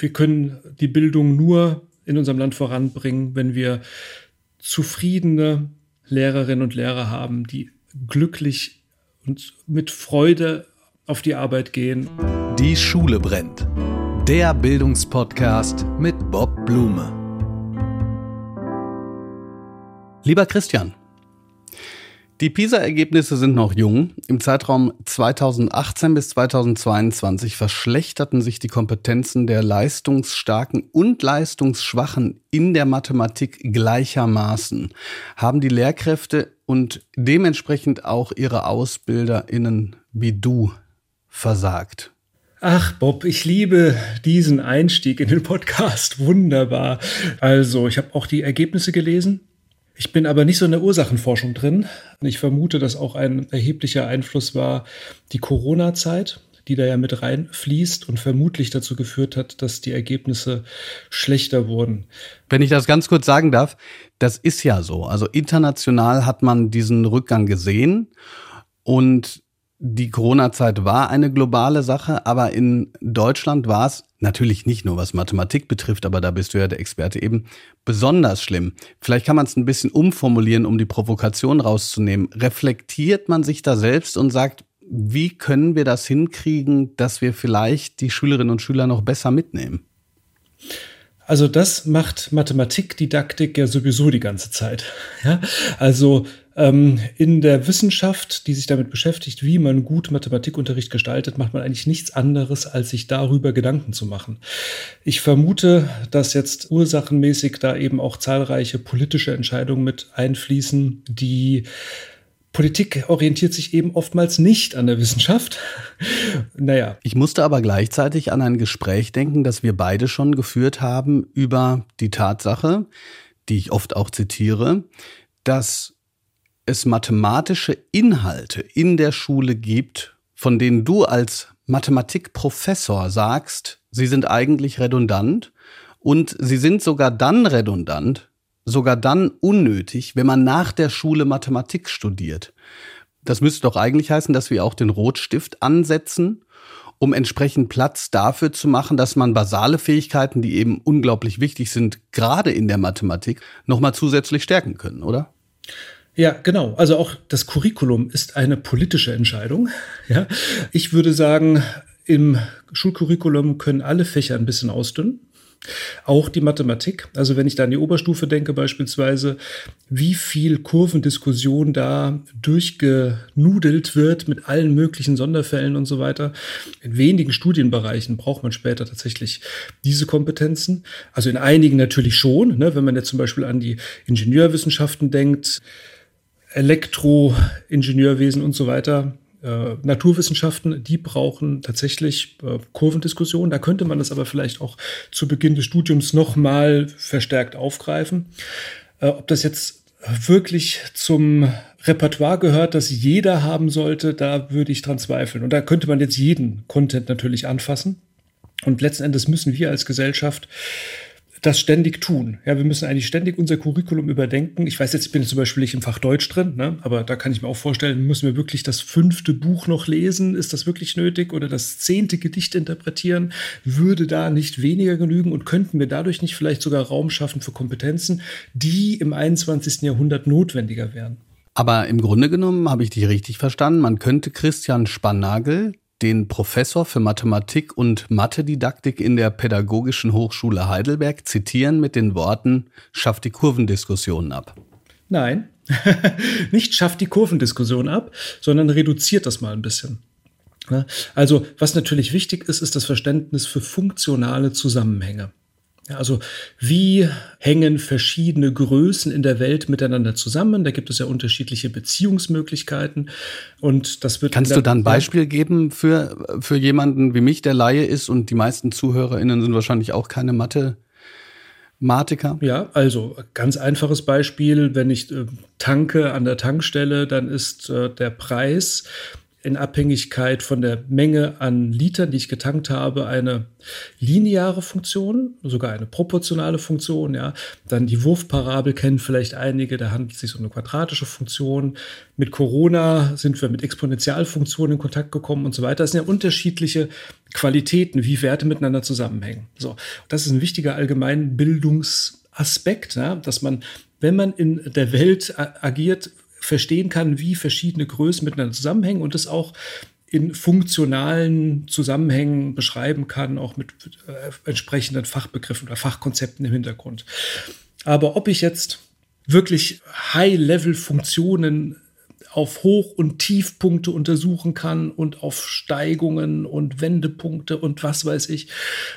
wir können die Bildung nur in unserem Land voranbringen, wenn wir zufriedene Lehrerinnen und Lehrer haben, die glücklich und mit Freude auf die Arbeit gehen. Die Schule brennt. Der Bildungspodcast mit Bob Blume. Lieber Christian, die PISA-Ergebnisse sind noch jung. Im Zeitraum 2018 bis 2022 verschlechterten sich die Kompetenzen der Leistungsstarken und Leistungsschwachen in der Mathematik gleichermaßen. Haben die Lehrkräfte und dementsprechend auch ihre AusbilderInnen wie du versagt? Ach, Bob, ich liebe diesen Einstieg in den Podcast. Wunderbar. Also, ich habe auch die Ergebnisse gelesen ich bin aber nicht so in der Ursachenforschung drin. Ich vermute, dass auch ein erheblicher Einfluss war die Corona-Zeit, die da ja mit reinfließt und vermutlich dazu geführt hat, dass die Ergebnisse schlechter wurden. Wenn ich das ganz kurz sagen darf, das ist ja so. Also international hat man diesen Rückgang gesehen und die Corona-Zeit war eine globale Sache, aber in Deutschland war es natürlich nicht nur was Mathematik betrifft, aber da bist du ja der Experte eben besonders schlimm. Vielleicht kann man es ein bisschen umformulieren, um die Provokation rauszunehmen. Reflektiert man sich da selbst und sagt, wie können wir das hinkriegen, dass wir vielleicht die Schülerinnen und Schüler noch besser mitnehmen? Also das macht Mathematikdidaktik ja sowieso die ganze Zeit. Ja? Also ähm, in der Wissenschaft, die sich damit beschäftigt, wie man gut Mathematikunterricht gestaltet, macht man eigentlich nichts anderes, als sich darüber Gedanken zu machen. Ich vermute, dass jetzt ursachenmäßig da eben auch zahlreiche politische Entscheidungen mit einfließen, die Politik orientiert sich eben oftmals nicht an der Wissenschaft. naja. Ich musste aber gleichzeitig an ein Gespräch denken, das wir beide schon geführt haben über die Tatsache, die ich oft auch zitiere, dass es mathematische Inhalte in der Schule gibt, von denen du als Mathematikprofessor sagst, sie sind eigentlich redundant und sie sind sogar dann redundant, sogar dann unnötig, wenn man nach der Schule Mathematik studiert. Das müsste doch eigentlich heißen, dass wir auch den Rotstift ansetzen, um entsprechend Platz dafür zu machen, dass man basale Fähigkeiten, die eben unglaublich wichtig sind, gerade in der Mathematik, nochmal zusätzlich stärken können, oder? Ja, genau. Also auch das Curriculum ist eine politische Entscheidung. Ja, ich würde sagen, im Schulcurriculum können alle Fächer ein bisschen ausdünnen. Auch die Mathematik. Also wenn ich da an die Oberstufe denke beispielsweise, wie viel Kurvendiskussion da durchgenudelt wird mit allen möglichen Sonderfällen und so weiter. In wenigen Studienbereichen braucht man später tatsächlich diese Kompetenzen. Also in einigen natürlich schon. Ne? Wenn man jetzt zum Beispiel an die Ingenieurwissenschaften denkt, Elektroingenieurwesen und so weiter, äh, Naturwissenschaften, die brauchen tatsächlich äh, Kurvendiskussionen. Da könnte man das aber vielleicht auch zu Beginn des Studiums nochmal verstärkt aufgreifen. Äh, ob das jetzt wirklich zum Repertoire gehört, das jeder haben sollte, da würde ich dran zweifeln. Und da könnte man jetzt jeden Content natürlich anfassen. Und letzten Endes müssen wir als Gesellschaft das ständig tun. Ja, wir müssen eigentlich ständig unser Curriculum überdenken. Ich weiß jetzt, ich bin zum Beispiel nicht im Fach Deutsch drin, ne? aber da kann ich mir auch vorstellen, müssen wir wirklich das fünfte Buch noch lesen? Ist das wirklich nötig? Oder das zehnte Gedicht interpretieren? Würde da nicht weniger genügen? Und könnten wir dadurch nicht vielleicht sogar Raum schaffen für Kompetenzen, die im 21. Jahrhundert notwendiger wären? Aber im Grunde genommen habe ich dich richtig verstanden. Man könnte Christian Spannagel, den Professor für Mathematik und Mathedidaktik in der Pädagogischen Hochschule Heidelberg zitieren mit den Worten, schafft die Kurvendiskussion ab. Nein, nicht schafft die Kurvendiskussion ab, sondern reduziert das mal ein bisschen. Also, was natürlich wichtig ist, ist das Verständnis für funktionale Zusammenhänge. Also wie hängen verschiedene Größen in der Welt miteinander zusammen? Da gibt es ja unterschiedliche Beziehungsmöglichkeiten und das wird. Kannst du da ein Beispiel geben für für jemanden wie mich, der Laie ist und die meisten ZuhörerInnen sind wahrscheinlich auch keine Mathe. Matiker? Ja, also ganz einfaches Beispiel, wenn ich äh, tanke an der Tankstelle, dann ist äh, der Preis in Abhängigkeit von der Menge an Litern, die ich getankt habe, eine lineare Funktion, sogar eine proportionale Funktion. Ja, dann die Wurfparabel kennen vielleicht einige. Da handelt es sich um eine quadratische Funktion. Mit Corona sind wir mit Exponentialfunktionen in Kontakt gekommen und so weiter. Das sind ja unterschiedliche Qualitäten, wie Werte miteinander zusammenhängen. So, das ist ein wichtiger Allgemeinbildungsaspekt, ja, dass man, wenn man in der Welt agiert, verstehen kann, wie verschiedene Größen miteinander zusammenhängen und das auch in funktionalen Zusammenhängen beschreiben kann, auch mit äh, entsprechenden Fachbegriffen oder Fachkonzepten im Hintergrund. Aber ob ich jetzt wirklich High-Level-Funktionen auf Hoch- und Tiefpunkte untersuchen kann und auf Steigungen und Wendepunkte und was weiß ich.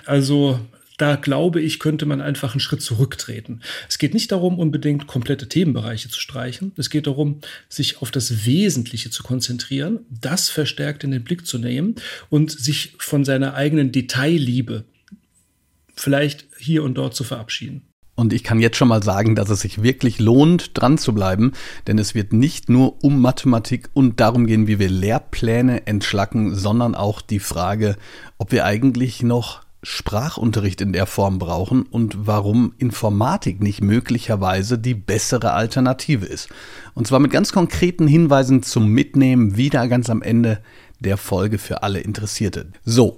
Also da glaube ich, könnte man einfach einen Schritt zurücktreten. Es geht nicht darum, unbedingt komplette Themenbereiche zu streichen. Es geht darum, sich auf das Wesentliche zu konzentrieren, das verstärkt in den Blick zu nehmen und sich von seiner eigenen Detailliebe vielleicht hier und dort zu verabschieden. Und ich kann jetzt schon mal sagen, dass es sich wirklich lohnt, dran zu bleiben, denn es wird nicht nur um Mathematik und darum gehen, wie wir Lehrpläne entschlacken, sondern auch die Frage, ob wir eigentlich noch Sprachunterricht in der Form brauchen und warum Informatik nicht möglicherweise die bessere Alternative ist. Und zwar mit ganz konkreten Hinweisen zum Mitnehmen wieder ganz am Ende der Folge für alle Interessierte. So,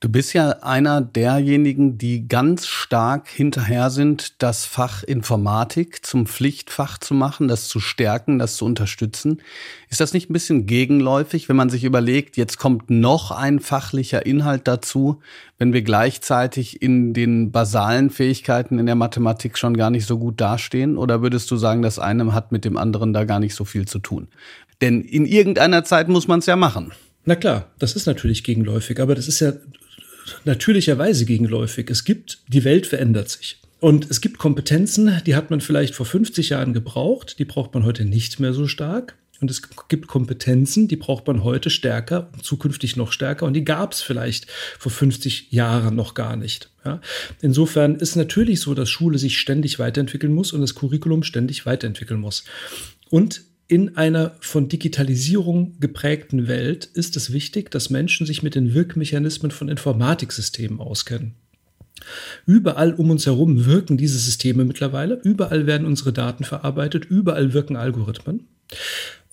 Du bist ja einer derjenigen, die ganz stark hinterher sind, das Fach Informatik zum Pflichtfach zu machen, das zu stärken, das zu unterstützen. Ist das nicht ein bisschen gegenläufig, wenn man sich überlegt, jetzt kommt noch ein fachlicher Inhalt dazu, wenn wir gleichzeitig in den basalen Fähigkeiten in der Mathematik schon gar nicht so gut dastehen? Oder würdest du sagen, das eine hat mit dem anderen da gar nicht so viel zu tun? Denn in irgendeiner Zeit muss man es ja machen. Na klar, das ist natürlich gegenläufig, aber das ist ja natürlicherweise gegenläufig. Es gibt, die Welt verändert sich. Und es gibt Kompetenzen, die hat man vielleicht vor 50 Jahren gebraucht, die braucht man heute nicht mehr so stark. Und es gibt Kompetenzen, die braucht man heute stärker und zukünftig noch stärker. Und die gab es vielleicht vor 50 Jahren noch gar nicht. Ja? Insofern ist natürlich so, dass Schule sich ständig weiterentwickeln muss und das Curriculum ständig weiterentwickeln muss. Und in einer von Digitalisierung geprägten Welt ist es wichtig, dass Menschen sich mit den Wirkmechanismen von Informatiksystemen auskennen. Überall um uns herum wirken diese Systeme mittlerweile, überall werden unsere Daten verarbeitet, überall wirken Algorithmen.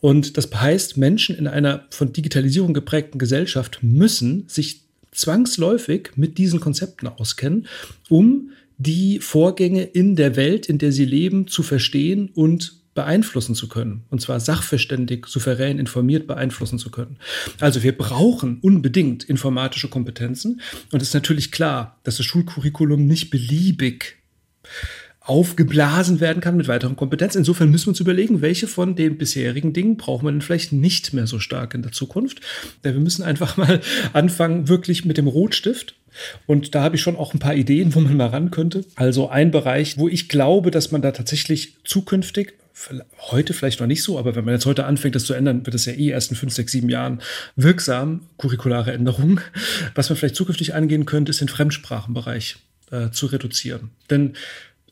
Und das heißt, Menschen in einer von Digitalisierung geprägten Gesellschaft müssen sich zwangsläufig mit diesen Konzepten auskennen, um die Vorgänge in der Welt, in der sie leben, zu verstehen und beeinflussen zu können. Und zwar sachverständig, souverän, informiert beeinflussen zu können. Also wir brauchen unbedingt informatische Kompetenzen. Und es ist natürlich klar, dass das Schulcurriculum nicht beliebig aufgeblasen werden kann mit weiteren Kompetenzen. Insofern müssen wir uns überlegen, welche von den bisherigen Dingen brauchen wir denn vielleicht nicht mehr so stark in der Zukunft. Denn wir müssen einfach mal anfangen, wirklich mit dem Rotstift. Und da habe ich schon auch ein paar Ideen, wo man mal ran könnte. Also ein Bereich, wo ich glaube, dass man da tatsächlich zukünftig heute vielleicht noch nicht so, aber wenn man jetzt heute anfängt, das zu ändern, wird es ja eh erst in fünf, sechs, sieben Jahren wirksam, curriculare Änderungen. Was man vielleicht zukünftig angehen könnte, ist den Fremdsprachenbereich äh, zu reduzieren. Denn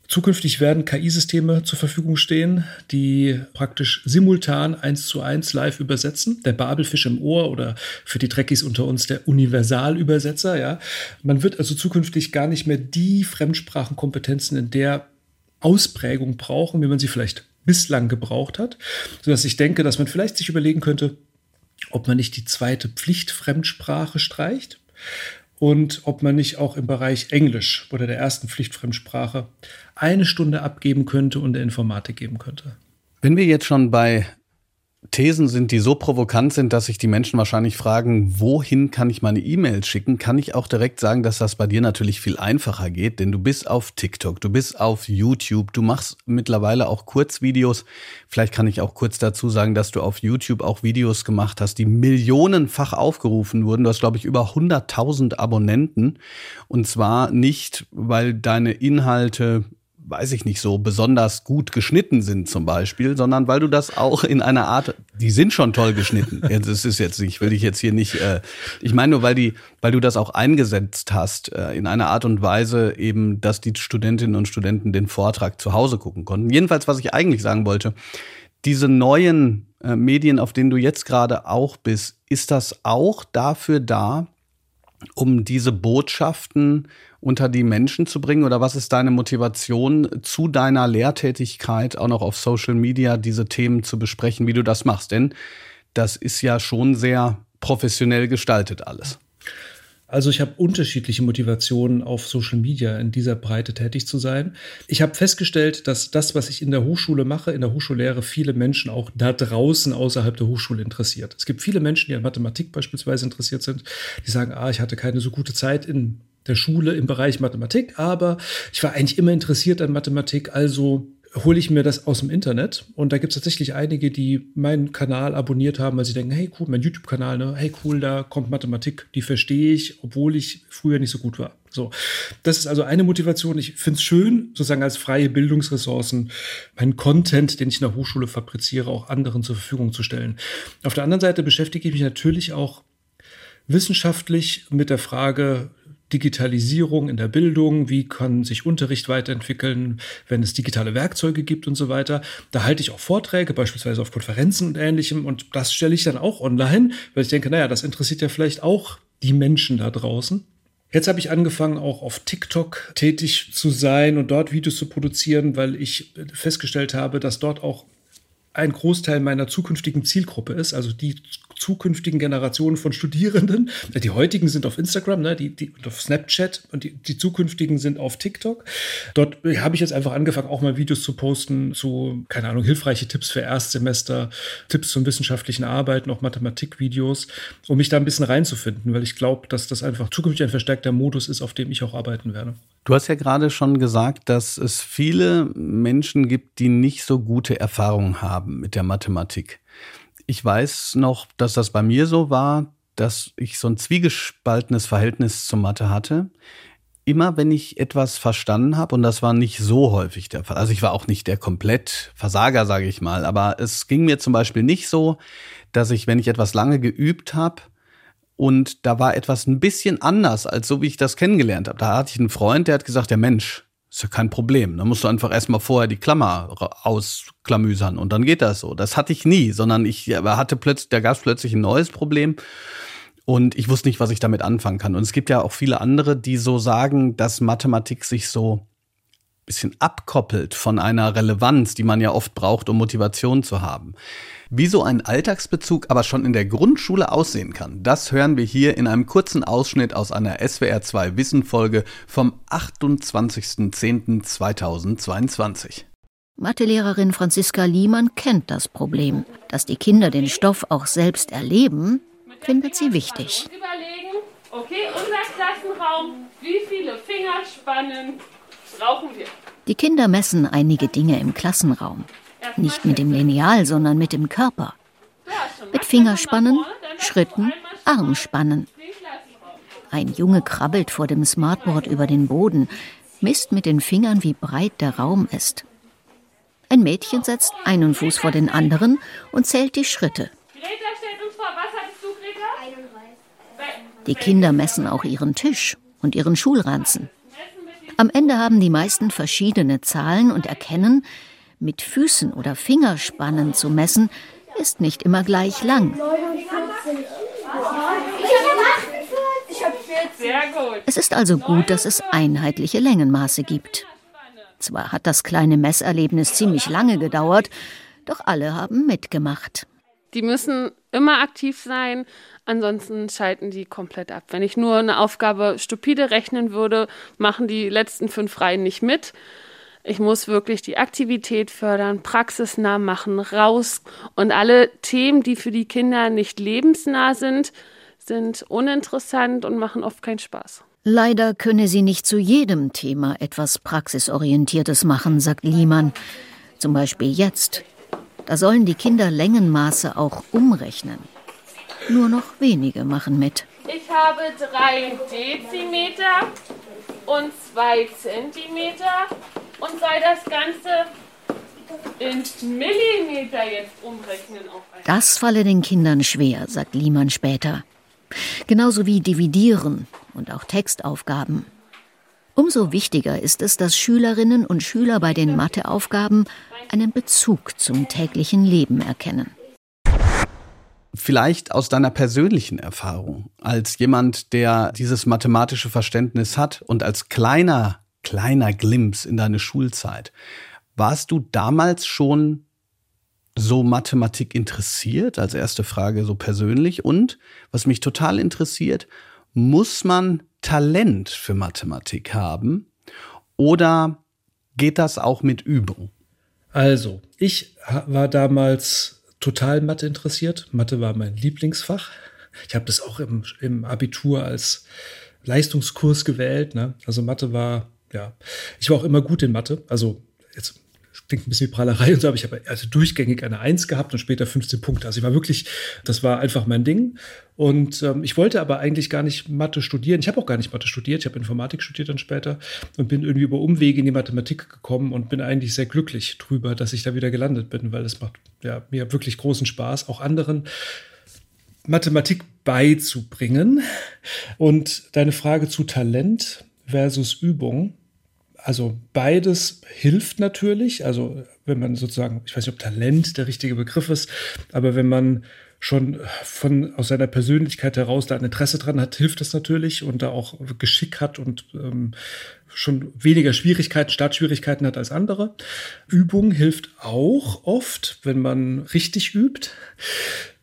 Zukünftig werden KI-Systeme zur Verfügung stehen, die praktisch simultan eins zu eins live übersetzen. Der Babelfisch im Ohr oder für die Trekkies unter uns der Universalübersetzer. Ja, man wird also zukünftig gar nicht mehr die Fremdsprachenkompetenzen in der Ausprägung brauchen, wie man sie vielleicht bislang gebraucht hat, sodass ich denke, dass man vielleicht sich überlegen könnte, ob man nicht die zweite Pflichtfremdsprache streicht und ob man nicht auch im Bereich Englisch oder der ersten Pflichtfremdsprache eine Stunde abgeben könnte und der Informatik geben könnte. Wenn wir jetzt schon bei Thesen sind, die so provokant sind, dass sich die Menschen wahrscheinlich fragen, wohin kann ich meine E-Mails schicken, kann ich auch direkt sagen, dass das bei dir natürlich viel einfacher geht, denn du bist auf TikTok, du bist auf YouTube, du machst mittlerweile auch Kurzvideos. Vielleicht kann ich auch kurz dazu sagen, dass du auf YouTube auch Videos gemacht hast, die millionenfach aufgerufen wurden. Du hast, glaube ich, über 100.000 Abonnenten. Und zwar nicht, weil deine Inhalte weiß ich nicht, so besonders gut geschnitten sind zum Beispiel, sondern weil du das auch in einer Art, die sind schon toll geschnitten. Das ist jetzt, ich will dich jetzt hier nicht, äh, ich meine nur, weil die, weil du das auch eingesetzt hast äh, in einer Art und Weise eben, dass die Studentinnen und Studenten den Vortrag zu Hause gucken konnten. Jedenfalls, was ich eigentlich sagen wollte, diese neuen äh, Medien, auf denen du jetzt gerade auch bist, ist das auch dafür da, um diese Botschaften unter die Menschen zu bringen? Oder was ist deine Motivation zu deiner Lehrtätigkeit, auch noch auf Social Media, diese Themen zu besprechen, wie du das machst? Denn das ist ja schon sehr professionell gestaltet alles. Also ich habe unterschiedliche Motivationen auf Social Media in dieser Breite tätig zu sein. Ich habe festgestellt, dass das, was ich in der Hochschule mache, in der Hochschullehre, viele Menschen auch da draußen außerhalb der Hochschule interessiert. Es gibt viele Menschen, die an Mathematik beispielsweise interessiert sind, die sagen, ah, ich hatte keine so gute Zeit in der Schule im Bereich Mathematik, aber ich war eigentlich immer interessiert an Mathematik, also hole ich mir das aus dem Internet. Und da gibt es tatsächlich einige, die meinen Kanal abonniert haben, weil sie denken, hey cool, mein YouTube-Kanal, ne? hey cool, da kommt Mathematik, die verstehe ich, obwohl ich früher nicht so gut war. So, das ist also eine Motivation. Ich finde es schön, sozusagen als freie Bildungsressourcen meinen Content, den ich in der Hochschule fabriziere, auch anderen zur Verfügung zu stellen. Auf der anderen Seite beschäftige ich mich natürlich auch wissenschaftlich mit der Frage, Digitalisierung in der Bildung, wie kann sich Unterricht weiterentwickeln, wenn es digitale Werkzeuge gibt und so weiter. Da halte ich auch Vorträge, beispielsweise auf Konferenzen und ähnlichem und das stelle ich dann auch online, weil ich denke, naja, das interessiert ja vielleicht auch die Menschen da draußen. Jetzt habe ich angefangen, auch auf TikTok tätig zu sein und dort Videos zu produzieren, weil ich festgestellt habe, dass dort auch ein Großteil meiner zukünftigen Zielgruppe ist, also die zukünftigen Generationen von Studierenden. Die heutigen sind auf Instagram, ne, die, die auf Snapchat und die, die zukünftigen sind auf TikTok. Dort habe ich jetzt einfach angefangen, auch mal Videos zu posten zu, keine Ahnung, hilfreiche Tipps für Erstsemester, Tipps zum wissenschaftlichen Arbeiten, auch Mathematikvideos, um mich da ein bisschen reinzufinden, weil ich glaube, dass das einfach zukünftig ein verstärkter Modus ist, auf dem ich auch arbeiten werde. Du hast ja gerade schon gesagt, dass es viele Menschen gibt, die nicht so gute Erfahrungen haben mit der Mathematik. Ich weiß noch, dass das bei mir so war, dass ich so ein zwiegespaltenes Verhältnis zur Mathe hatte. Immer wenn ich etwas verstanden habe, und das war nicht so häufig der Fall, also ich war auch nicht der komplett Versager, sage ich mal, aber es ging mir zum Beispiel nicht so, dass ich, wenn ich etwas lange geübt habe, und da war etwas ein bisschen anders, als so wie ich das kennengelernt habe. Da hatte ich einen Freund, der hat gesagt, der Mensch, ist ja kein Problem. Da musst du einfach erstmal vorher die Klammer ausklamüsern und dann geht das so. Das hatte ich nie, sondern ich hatte plötzlich, da gab es plötzlich ein neues Problem und ich wusste nicht, was ich damit anfangen kann. Und es gibt ja auch viele andere, die so sagen, dass Mathematik sich so bisschen abkoppelt von einer Relevanz, die man ja oft braucht, um Motivation zu haben. Wie so ein Alltagsbezug aber schon in der Grundschule aussehen kann, das hören wir hier in einem kurzen Ausschnitt aus einer SWR2 Wissenfolge vom 28.10.2022. Mathelehrerin Franziska Liemann kennt das Problem. Dass die Kinder den Stoff auch selbst erleben, findet sie wichtig. Überlegen, okay, unser Klassenraum, wie viele Fingerspannen brauchen wir? Die Kinder messen einige Dinge im Klassenraum. Nicht mit dem Lineal, sondern mit dem Körper. Mit Fingerspannen, Schritten, Armspannen. Ein Junge krabbelt vor dem Smartboard über den Boden, misst mit den Fingern, wie breit der Raum ist. Ein Mädchen setzt einen Fuß vor den anderen und zählt die Schritte. Die Kinder messen auch ihren Tisch und ihren Schulranzen. Am Ende haben die meisten verschiedene Zahlen und erkennen, mit Füßen oder Fingerspannen zu messen, ist nicht immer gleich lang. Es ist also gut, dass es einheitliche Längenmaße gibt. Zwar hat das kleine Messerlebnis ziemlich lange gedauert, doch alle haben mitgemacht. Die müssen immer aktiv sein, ansonsten schalten die komplett ab. Wenn ich nur eine Aufgabe stupide rechnen würde, machen die letzten fünf Reihen nicht mit. Ich muss wirklich die Aktivität fördern, praxisnah machen, raus. Und alle Themen, die für die Kinder nicht lebensnah sind, sind uninteressant und machen oft keinen Spaß. Leider könne sie nicht zu jedem Thema etwas Praxisorientiertes machen, sagt Liemann. Zum Beispiel jetzt. Da sollen die Kinder Längenmaße auch umrechnen. Nur noch wenige machen mit. Ich habe drei Dezimeter und zwei Zentimeter und soll das Ganze in Millimeter jetzt umrechnen. Auf das falle den Kindern schwer, sagt Liemann später. Genauso wie Dividieren und auch Textaufgaben. Umso wichtiger ist es, dass Schülerinnen und Schüler bei den Matheaufgaben einen Bezug zum täglichen Leben erkennen. vielleicht aus deiner persönlichen Erfahrung, als jemand, der dieses mathematische Verständnis hat und als kleiner, kleiner Glimps in deine Schulzeit, warst du damals schon so Mathematik interessiert? Als erste Frage so persönlich. Und was mich total interessiert, muss man Talent für Mathematik haben oder geht das auch mit Übung? Also, ich war damals total Mathe interessiert. Mathe war mein Lieblingsfach. Ich habe das auch im, im Abitur als Leistungskurs gewählt. Ne? Also Mathe war, ja, ich war auch immer gut in Mathe. Also jetzt klingt ein bisschen wie Prahlerei und so, aber ich habe also durchgängig eine Eins gehabt und später 15 Punkte. Also ich war wirklich, das war einfach mein Ding. Und ähm, ich wollte aber eigentlich gar nicht Mathe studieren. Ich habe auch gar nicht Mathe studiert. Ich habe Informatik studiert dann später und bin irgendwie über Umwege in die Mathematik gekommen und bin eigentlich sehr glücklich drüber, dass ich da wieder gelandet bin, weil es macht ja, mir wirklich großen Spaß, auch anderen Mathematik beizubringen. Und deine Frage zu Talent versus Übung also beides hilft natürlich. Also wenn man sozusagen, ich weiß nicht, ob Talent der richtige Begriff ist, aber wenn man schon von aus seiner Persönlichkeit heraus da ein Interesse dran hat, hilft das natürlich und da auch Geschick hat und ähm, schon weniger Schwierigkeiten, Startschwierigkeiten hat als andere. Übung hilft auch oft, wenn man richtig übt.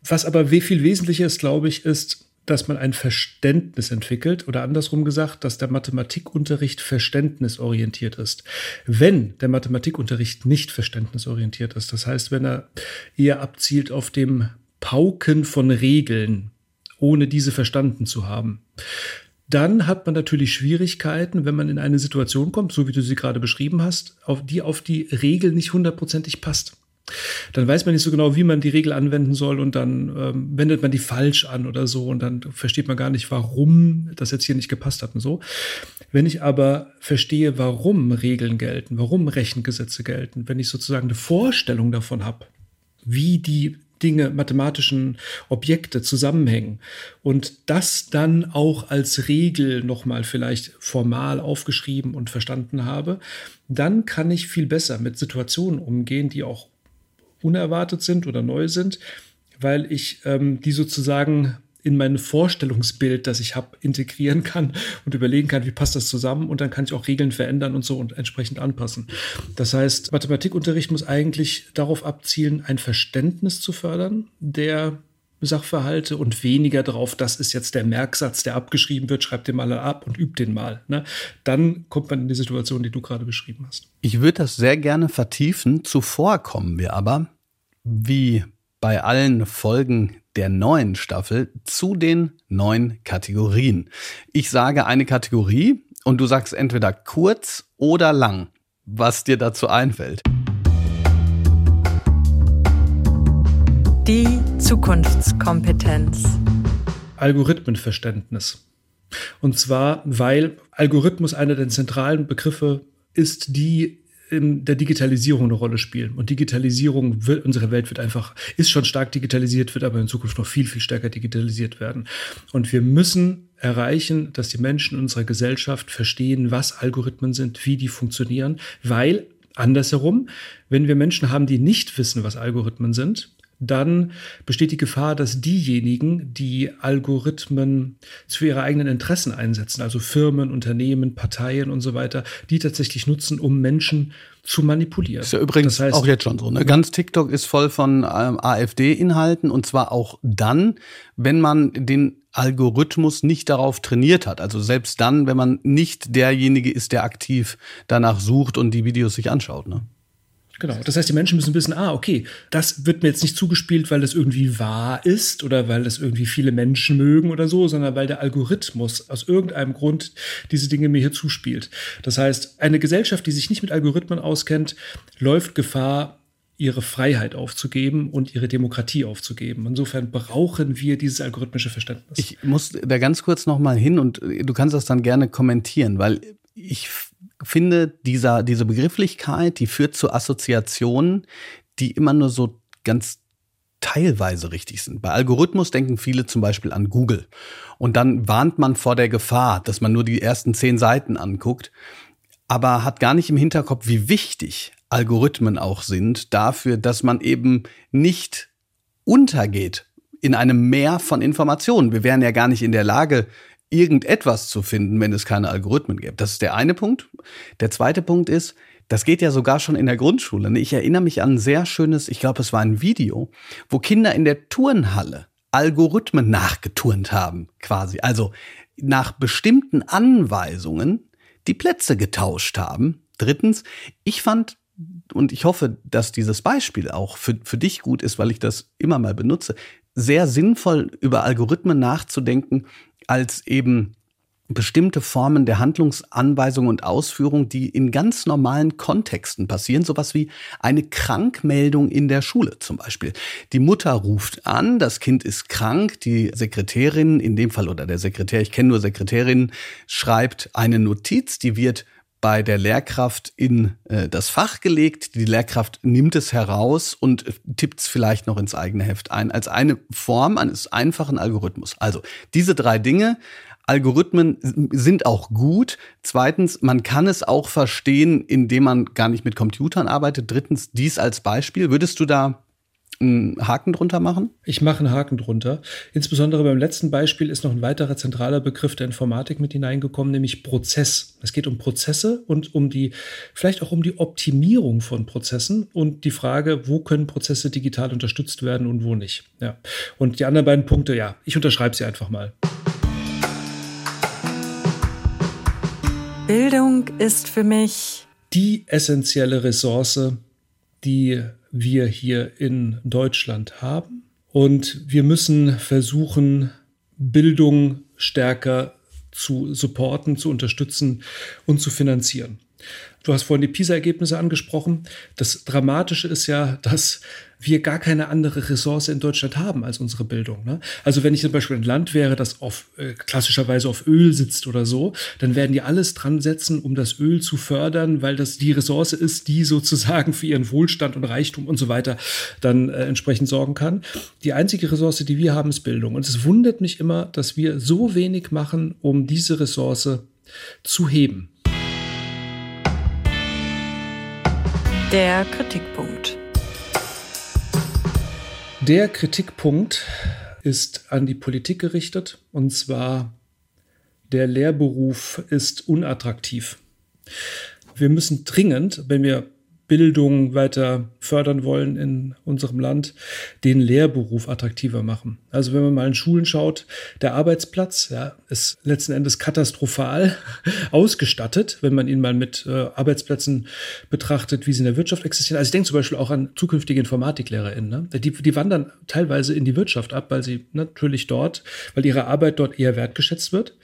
Was aber viel wesentlicher ist, glaube ich, ist, dass man ein Verständnis entwickelt oder andersrum gesagt, dass der Mathematikunterricht verständnisorientiert ist. Wenn der Mathematikunterricht nicht verständnisorientiert ist, das heißt, wenn er eher abzielt auf dem Pauken von Regeln, ohne diese verstanden zu haben, dann hat man natürlich Schwierigkeiten, wenn man in eine Situation kommt, so wie du sie gerade beschrieben hast, auf die auf die Regel nicht hundertprozentig passt dann weiß man nicht so genau, wie man die Regel anwenden soll und dann ähm, wendet man die falsch an oder so und dann versteht man gar nicht, warum das jetzt hier nicht gepasst hat und so. Wenn ich aber verstehe, warum Regeln gelten, warum Rechengesetze gelten, wenn ich sozusagen eine Vorstellung davon habe, wie die Dinge, mathematischen Objekte zusammenhängen und das dann auch als Regel nochmal vielleicht formal aufgeschrieben und verstanden habe, dann kann ich viel besser mit Situationen umgehen, die auch unerwartet sind oder neu sind, weil ich ähm, die sozusagen in mein Vorstellungsbild, das ich habe, integrieren kann und überlegen kann, wie passt das zusammen und dann kann ich auch Regeln verändern und so und entsprechend anpassen. Das heißt, Mathematikunterricht muss eigentlich darauf abzielen, ein Verständnis zu fördern der Sachverhalte und weniger darauf, das ist jetzt der Merksatz, der abgeschrieben wird, schreibt den mal ab und übt den mal. Ne? Dann kommt man in die Situation, die du gerade beschrieben hast. Ich würde das sehr gerne vertiefen. Zuvor kommen wir aber, wie bei allen Folgen der neuen Staffel, zu den neuen Kategorien. Ich sage eine Kategorie und du sagst entweder kurz oder lang, was dir dazu einfällt. Die Zukunftskompetenz. Algorithmenverständnis. Und zwar, weil Algorithmus einer der zentralen Begriffe ist, die in der Digitalisierung eine Rolle spielen. Und Digitalisierung wird, unsere Welt wird einfach, ist schon stark digitalisiert, wird aber in Zukunft noch viel, viel stärker digitalisiert werden. Und wir müssen erreichen, dass die Menschen in unserer Gesellschaft verstehen, was Algorithmen sind, wie die funktionieren, weil andersherum, wenn wir Menschen haben, die nicht wissen, was Algorithmen sind, dann besteht die Gefahr, dass diejenigen, die Algorithmen zu ihre eigenen Interessen einsetzen, also Firmen, Unternehmen, Parteien und so weiter, die tatsächlich nutzen, um Menschen zu manipulieren. Ist ja übrigens das heißt, auch jetzt schon so. Ne? Ganz TikTok ist voll von ähm, AfD-Inhalten und zwar auch dann, wenn man den Algorithmus nicht darauf trainiert hat. Also selbst dann, wenn man nicht derjenige ist, der aktiv danach sucht und die Videos sich anschaut. Ne? Genau. Das heißt, die Menschen müssen wissen, ah, okay, das wird mir jetzt nicht zugespielt, weil das irgendwie wahr ist oder weil das irgendwie viele Menschen mögen oder so, sondern weil der Algorithmus aus irgendeinem Grund diese Dinge mir hier zuspielt. Das heißt, eine Gesellschaft, die sich nicht mit Algorithmen auskennt, läuft Gefahr, ihre Freiheit aufzugeben und ihre Demokratie aufzugeben. Insofern brauchen wir dieses algorithmische Verständnis. Ich muss da ganz kurz noch mal hin und du kannst das dann gerne kommentieren, weil ich finde, dieser, diese Begrifflichkeit, die führt zu Assoziationen, die immer nur so ganz teilweise richtig sind. Bei Algorithmus denken viele zum Beispiel an Google. Und dann warnt man vor der Gefahr, dass man nur die ersten zehn Seiten anguckt, aber hat gar nicht im Hinterkopf, wie wichtig Algorithmen auch sind dafür, dass man eben nicht untergeht in einem Meer von Informationen. Wir wären ja gar nicht in der Lage, irgendetwas zu finden, wenn es keine Algorithmen gäbe. Das ist der eine Punkt. Der zweite Punkt ist, das geht ja sogar schon in der Grundschule. Ich erinnere mich an ein sehr schönes, ich glaube, es war ein Video, wo Kinder in der Turnhalle Algorithmen nachgeturnt haben, quasi. Also nach bestimmten Anweisungen die Plätze getauscht haben. Drittens, ich fand, und ich hoffe, dass dieses Beispiel auch für, für dich gut ist, weil ich das immer mal benutze, sehr sinnvoll über Algorithmen nachzudenken, als eben bestimmte Formen der Handlungsanweisung und Ausführung, die in ganz normalen Kontexten passieren, sowas wie eine Krankmeldung in der Schule zum Beispiel. Die Mutter ruft an, das Kind ist krank, die Sekretärin in dem Fall oder der Sekretär, ich kenne nur Sekretärinnen, schreibt eine Notiz, die wird bei der Lehrkraft in äh, das Fach gelegt. Die Lehrkraft nimmt es heraus und tippt es vielleicht noch ins eigene Heft ein, als eine Form eines einfachen Algorithmus. Also diese drei Dinge Algorithmen sind auch gut. Zweitens, man kann es auch verstehen, indem man gar nicht mit Computern arbeitet. Drittens, dies als Beispiel. Würdest du da einen Haken drunter machen? Ich mache einen Haken drunter. Insbesondere beim letzten Beispiel ist noch ein weiterer zentraler Begriff der Informatik mit hineingekommen, nämlich Prozess. Es geht um Prozesse und um die, vielleicht auch um die Optimierung von Prozessen und die Frage, wo können Prozesse digital unterstützt werden und wo nicht. Ja. Und die anderen beiden Punkte, ja, ich unterschreibe sie einfach mal. Bildung ist für mich die essentielle Ressource, die wir hier in Deutschland haben. Und wir müssen versuchen, Bildung stärker zu supporten, zu unterstützen und zu finanzieren. Du hast vorhin die PISA-Ergebnisse angesprochen. Das Dramatische ist ja, dass wir gar keine andere Ressource in Deutschland haben als unsere Bildung. Ne? Also wenn ich zum Beispiel ein Land wäre, das auf äh, klassischerweise auf Öl sitzt oder so, dann werden die alles dran setzen, um das Öl zu fördern, weil das die Ressource ist, die sozusagen für ihren Wohlstand und Reichtum und so weiter dann äh, entsprechend sorgen kann. Die einzige Ressource, die wir haben, ist Bildung. Und es wundert mich immer, dass wir so wenig machen, um diese Ressource zu heben. Der Kritikpunkt. Der Kritikpunkt ist an die Politik gerichtet und zwar der Lehrberuf ist unattraktiv. Wir müssen dringend, wenn wir Bildung weiter fördern wollen in unserem Land, den Lehrberuf attraktiver machen. Also wenn man mal in Schulen schaut, der Arbeitsplatz ja, ist letzten Endes katastrophal ausgestattet, wenn man ihn mal mit äh, Arbeitsplätzen betrachtet, wie sie in der Wirtschaft existieren. Also ich denke zum Beispiel auch an zukünftige InformatiklehrerInnen. Ne? Die, die wandern teilweise in die Wirtschaft ab, weil sie natürlich dort, weil ihre Arbeit dort eher wertgeschätzt wird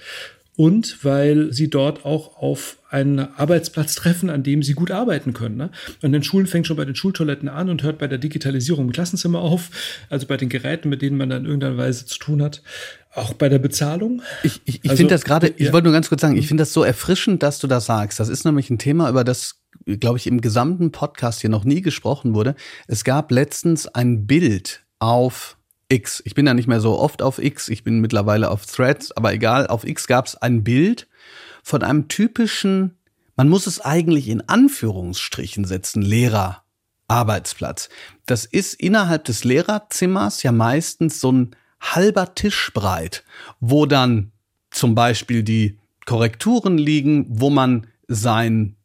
und weil sie dort auch auf einen Arbeitsplatz treffen, an dem sie gut arbeiten können. Ne? Und in Schulen fängt schon bei den Schultoiletten an und hört bei der Digitalisierung im Klassenzimmer auf, also bei den Geräten, mit denen man dann in irgendeiner Weise zu tun hat. Auch bei der Bezahlung. Ich, ich, ich also, finde das gerade, ich ja. wollte nur ganz kurz sagen, ich finde das so erfrischend, dass du das sagst. Das ist nämlich ein Thema, über das, glaube ich, im gesamten Podcast hier noch nie gesprochen wurde. Es gab letztens ein Bild auf X. Ich bin ja nicht mehr so oft auf X, ich bin mittlerweile auf Threads, aber egal, auf X gab es ein Bild von einem typischen, man muss es eigentlich in Anführungsstrichen setzen, Lehrer. Arbeitsplatz. Das ist innerhalb des Lehrerzimmers ja meistens so ein halber Tisch breit, wo dann zum Beispiel die Korrekturen liegen, wo man sein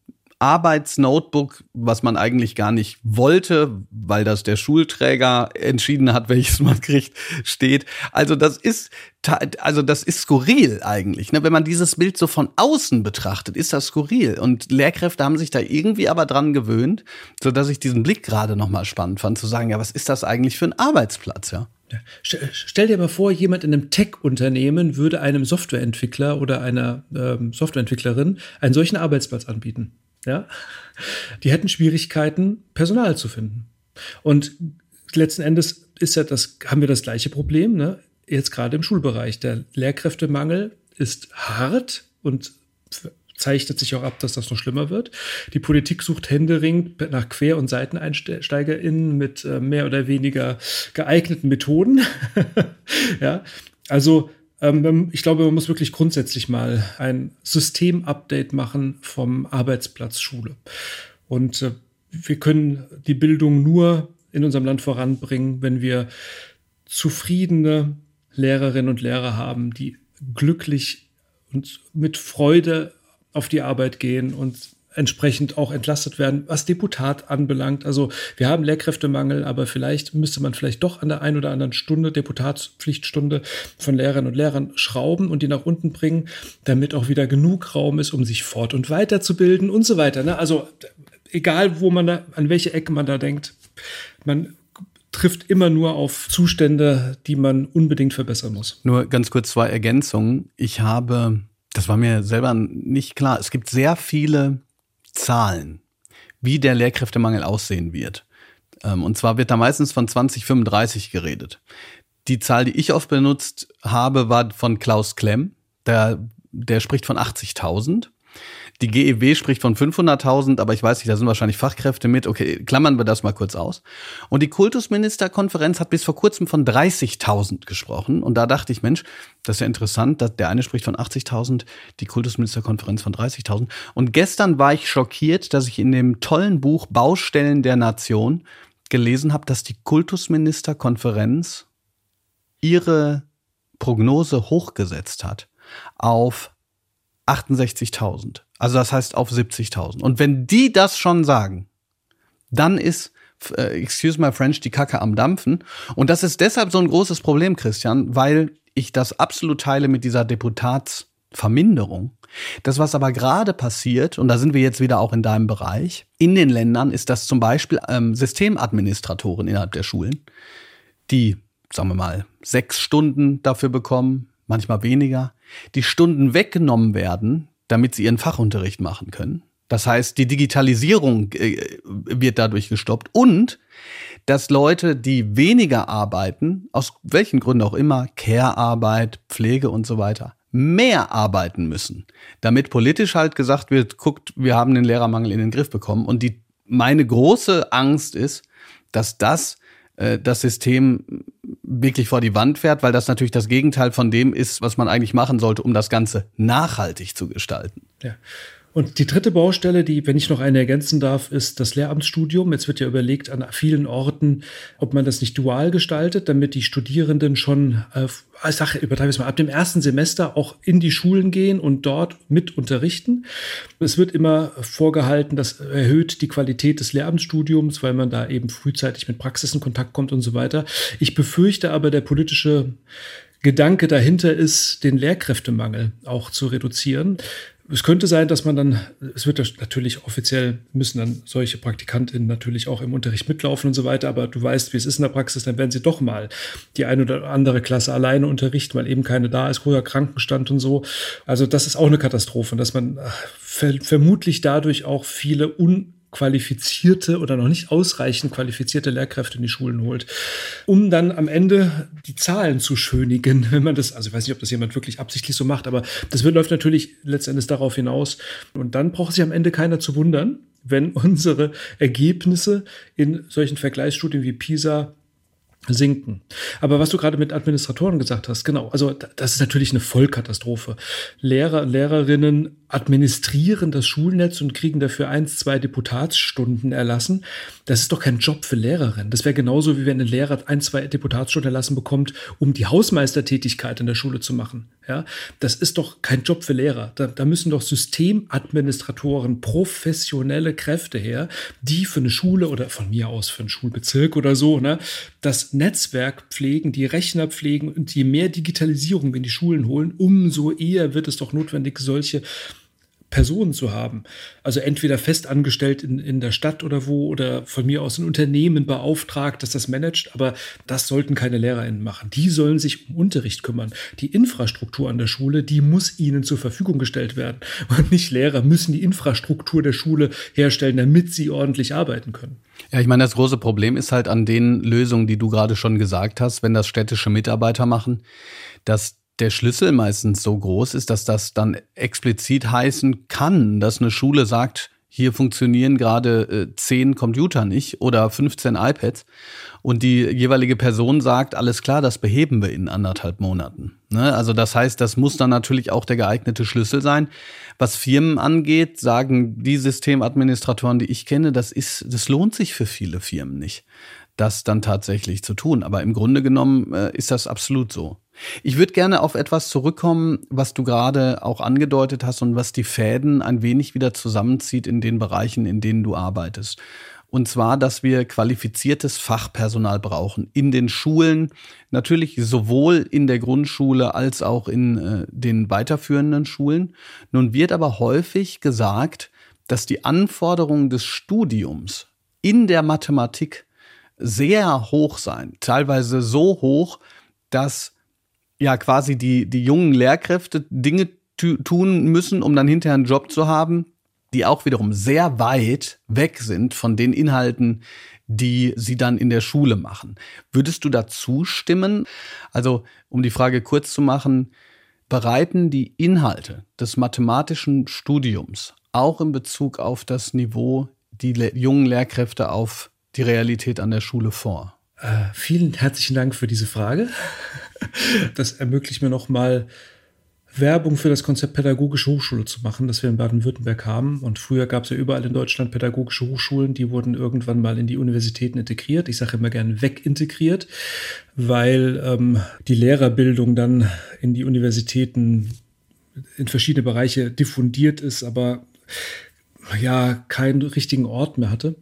Arbeitsnotebook, was man eigentlich gar nicht wollte, weil das der Schulträger entschieden hat, welches man kriegt, steht. Also das ist, also das ist skurril eigentlich. Ne? Wenn man dieses Bild so von außen betrachtet, ist das skurril. Und Lehrkräfte haben sich da irgendwie aber dran gewöhnt, so dass ich diesen Blick gerade nochmal spannend fand, zu sagen, ja, was ist das eigentlich für ein Arbeitsplatz, ja? Stell dir mal vor, jemand in einem Tech-Unternehmen würde einem Softwareentwickler oder einer ähm, Softwareentwicklerin einen solchen Arbeitsplatz anbieten ja, die hätten Schwierigkeiten, Personal zu finden. Und letzten Endes ist ja das, haben wir das gleiche Problem, ne? jetzt gerade im Schulbereich. Der Lehrkräftemangel ist hart und zeichnet sich auch ab, dass das noch schlimmer wird. Die Politik sucht händeringend nach Quer- und SeiteneinsteigerInnen mit äh, mehr oder weniger geeigneten Methoden. ja, also ich glaube, man muss wirklich grundsätzlich mal ein Systemupdate machen vom Arbeitsplatz Schule. Und äh, wir können die Bildung nur in unserem Land voranbringen, wenn wir zufriedene Lehrerinnen und Lehrer haben, die glücklich und mit Freude auf die Arbeit gehen und entsprechend auch entlastet werden, was Deputat anbelangt. Also wir haben Lehrkräftemangel, aber vielleicht müsste man vielleicht doch an der einen oder anderen Stunde, Deputatspflichtstunde von Lehrerinnen und Lehrern schrauben und die nach unten bringen, damit auch wieder genug Raum ist, um sich fort- und weiterzubilden und so weiter. Ne? Also egal, wo man da, an welche Ecke man da denkt, man trifft immer nur auf Zustände, die man unbedingt verbessern muss. Nur ganz kurz zwei Ergänzungen. Ich habe, das war mir selber nicht klar, es gibt sehr viele Zahlen, wie der Lehrkräftemangel aussehen wird. Ähm, und zwar wird da meistens von 2035 geredet. Die Zahl, die ich oft benutzt habe, war von Klaus Klemm. Der, der spricht von 80.000. Die GEW spricht von 500.000, aber ich weiß nicht, da sind wahrscheinlich Fachkräfte mit. Okay, klammern wir das mal kurz aus. Und die Kultusministerkonferenz hat bis vor kurzem von 30.000 gesprochen. Und da dachte ich, Mensch, das ist ja interessant, dass der eine spricht von 80.000, die Kultusministerkonferenz von 30.000. Und gestern war ich schockiert, dass ich in dem tollen Buch Baustellen der Nation gelesen habe, dass die Kultusministerkonferenz ihre Prognose hochgesetzt hat auf 68.000. Also das heißt auf 70.000. Und wenn die das schon sagen, dann ist, äh, excuse my French, die Kacke am Dampfen. Und das ist deshalb so ein großes Problem, Christian, weil ich das absolut teile mit dieser Deputatsverminderung. Das, was aber gerade passiert, und da sind wir jetzt wieder auch in deinem Bereich, in den Ländern ist das zum Beispiel ähm, Systemadministratoren innerhalb der Schulen, die, sagen wir mal, sechs Stunden dafür bekommen, manchmal weniger, die Stunden weggenommen werden, damit sie ihren Fachunterricht machen können. Das heißt, die Digitalisierung äh, wird dadurch gestoppt und dass Leute, die weniger arbeiten, aus welchen Gründen auch immer, Care-Arbeit, Pflege und so weiter, mehr arbeiten müssen, damit politisch halt gesagt wird, guckt, wir haben den Lehrermangel in den Griff bekommen. Und die, meine große Angst ist, dass das äh, das System wirklich vor die Wand fährt, weil das natürlich das Gegenteil von dem ist, was man eigentlich machen sollte, um das Ganze nachhaltig zu gestalten. Ja. Und die dritte Baustelle, die, wenn ich noch eine ergänzen darf, ist das Lehramtsstudium. Jetzt wird ja überlegt an vielen Orten, ob man das nicht dual gestaltet, damit die Studierenden schon, äh, ich sage, übertreibe es mal, ab dem ersten Semester auch in die Schulen gehen und dort mit unterrichten. Es wird immer vorgehalten, das erhöht die Qualität des Lehramtsstudiums, weil man da eben frühzeitig mit Praxis in Kontakt kommt und so weiter. Ich befürchte aber, der politische Gedanke dahinter ist, den Lehrkräftemangel auch zu reduzieren es könnte sein, dass man dann, es wird natürlich offiziell, müssen dann solche PraktikantInnen natürlich auch im Unterricht mitlaufen und so weiter, aber du weißt, wie es ist in der Praxis, dann werden sie doch mal die eine oder andere Klasse alleine unterrichten, weil eben keine da ist, großer Krankenstand und so. Also das ist auch eine Katastrophe, dass man äh, vermutlich dadurch auch viele un qualifizierte oder noch nicht ausreichend qualifizierte Lehrkräfte in die Schulen holt, um dann am Ende die Zahlen zu schönigen, wenn man das, also ich weiß nicht, ob das jemand wirklich absichtlich so macht, aber das wird, läuft natürlich letztendlich darauf hinaus. Und dann braucht sich am Ende keiner zu wundern, wenn unsere Ergebnisse in solchen Vergleichsstudien wie PISA sinken. Aber was du gerade mit Administratoren gesagt hast, genau, also das ist natürlich eine Vollkatastrophe. Lehrer, Lehrerinnen administrieren das Schulnetz und kriegen dafür eins, zwei Deputatsstunden erlassen. Das ist doch kein Job für Lehrerinnen. Das wäre genauso, wie wenn ein Lehrer ein, zwei Deputatsstunden erlassen bekommt, um die Hausmeistertätigkeit in der Schule zu machen. Ja, das ist doch kein Job für Lehrer. Da, da müssen doch Systemadministratoren, professionelle Kräfte her, die für eine Schule oder von mir aus für einen Schulbezirk oder so, ne, das Netzwerk pflegen, die Rechner pflegen und je mehr Digitalisierung wir in die Schulen holen, umso eher wird es doch notwendig, solche Personen zu haben. Also entweder festangestellt in, in der Stadt oder wo oder von mir aus ein Unternehmen beauftragt, das das managt, aber das sollten keine LehrerInnen machen. Die sollen sich um Unterricht kümmern. Die Infrastruktur an der Schule, die muss ihnen zur Verfügung gestellt werden. Und nicht Lehrer müssen die Infrastruktur der Schule herstellen, damit sie ordentlich arbeiten können. Ja, ich meine, das große Problem ist halt an den Lösungen, die du gerade schon gesagt hast, wenn das städtische Mitarbeiter machen, dass der Schlüssel meistens so groß ist, dass das dann explizit heißen kann, dass eine Schule sagt, hier funktionieren gerade äh, zehn Computer nicht oder 15 iPads und die jeweilige Person sagt, alles klar, das beheben wir in anderthalb Monaten. Ne? Also das heißt, das muss dann natürlich auch der geeignete Schlüssel sein. Was Firmen angeht, sagen die Systemadministratoren, die ich kenne, das ist, das lohnt sich für viele Firmen nicht. das dann tatsächlich zu tun. Aber im Grunde genommen äh, ist das absolut so. Ich würde gerne auf etwas zurückkommen, was du gerade auch angedeutet hast und was die Fäden ein wenig wieder zusammenzieht in den Bereichen, in denen du arbeitest. Und zwar, dass wir qualifiziertes Fachpersonal brauchen in den Schulen, natürlich sowohl in der Grundschule als auch in äh, den weiterführenden Schulen. Nun wird aber häufig gesagt, dass die Anforderungen des Studiums in der Mathematik sehr hoch sein, teilweise so hoch, dass ja quasi die, die jungen Lehrkräfte Dinge tun müssen, um dann hinterher einen Job zu haben, die auch wiederum sehr weit weg sind von den Inhalten, die sie dann in der Schule machen. Würdest du dazu stimmen? Also, um die Frage kurz zu machen, bereiten die Inhalte des mathematischen Studiums auch in Bezug auf das Niveau die jungen Lehrkräfte auf die Realität an der Schule vor? Äh, vielen herzlichen Dank für diese Frage. Das ermöglicht mir nochmal Werbung für das Konzept pädagogische Hochschule zu machen, das wir in Baden-Württemberg haben. Und früher gab es ja überall in Deutschland pädagogische Hochschulen, die wurden irgendwann mal in die Universitäten integriert. Ich sage immer gerne wegintegriert, weil ähm, die Lehrerbildung dann in die Universitäten in verschiedene Bereiche diffundiert ist, aber ja keinen richtigen Ort mehr hatte.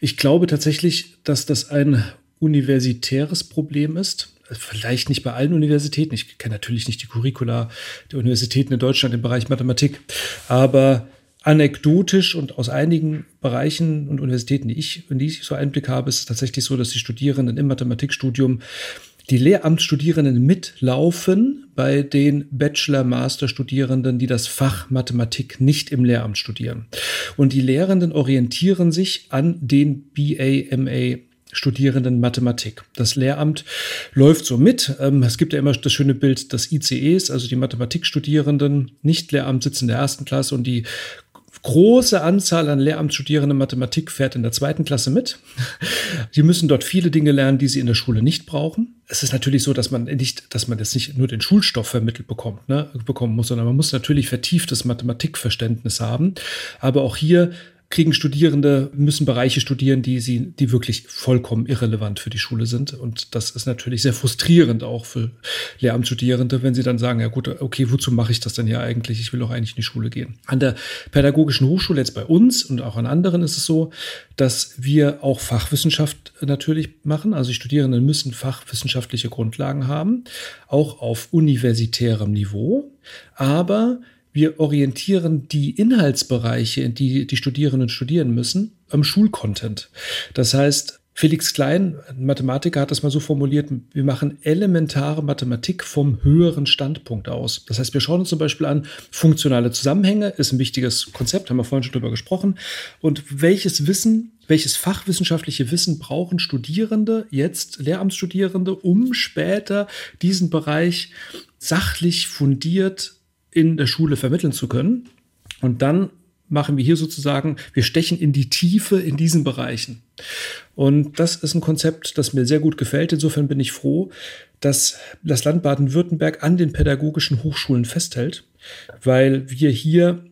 Ich glaube tatsächlich, dass das ein universitäres Problem ist vielleicht nicht bei allen Universitäten. Ich kenne natürlich nicht die Curricula der Universitäten in Deutschland im Bereich Mathematik, aber anekdotisch und aus einigen Bereichen und Universitäten, die ich, in die ich so Einblick habe, ist es tatsächlich so, dass die Studierenden im Mathematikstudium die Lehramtsstudierenden mitlaufen bei den Bachelor-Master-Studierenden, die das Fach Mathematik nicht im Lehramt studieren. Und die Lehrenden orientieren sich an den BA, MA Studierenden Mathematik. Das Lehramt läuft so mit. Ähm, es gibt ja immer das schöne Bild des ICEs, also die Mathematikstudierenden, nicht Lehramt sitzen in der ersten Klasse und die große Anzahl an Lehramtsstudierenden Mathematik fährt in der zweiten Klasse mit. Die müssen dort viele Dinge lernen, die sie in der Schule nicht brauchen. Es ist natürlich so, dass man nicht, dass man jetzt nicht nur den Schulstoff vermittelt bekommt, ne, bekommen muss, sondern man muss natürlich vertieftes Mathematikverständnis haben. Aber auch hier kriegen Studierende, müssen Bereiche studieren, die sie, die wirklich vollkommen irrelevant für die Schule sind. Und das ist natürlich sehr frustrierend auch für Lehramtsstudierende, wenn sie dann sagen, ja gut, okay, wozu mache ich das denn hier eigentlich? Ich will doch eigentlich in die Schule gehen. An der Pädagogischen Hochschule jetzt bei uns und auch an anderen ist es so, dass wir auch Fachwissenschaft natürlich machen. Also die Studierenden müssen fachwissenschaftliche Grundlagen haben, auch auf universitärem Niveau. Aber wir orientieren die Inhaltsbereiche, in die die Studierenden studieren müssen, am Schulcontent. Das heißt, Felix Klein, ein Mathematiker, hat das mal so formuliert, wir machen elementare Mathematik vom höheren Standpunkt aus. Das heißt, wir schauen uns zum Beispiel an, funktionale Zusammenhänge ist ein wichtiges Konzept, haben wir vorhin schon drüber gesprochen. Und welches Wissen, welches fachwissenschaftliche Wissen brauchen Studierende, jetzt Lehramtsstudierende, um später diesen Bereich sachlich fundiert in der Schule vermitteln zu können. Und dann machen wir hier sozusagen, wir stechen in die Tiefe in diesen Bereichen. Und das ist ein Konzept, das mir sehr gut gefällt. Insofern bin ich froh, dass das Land Baden-Württemberg an den pädagogischen Hochschulen festhält, weil wir hier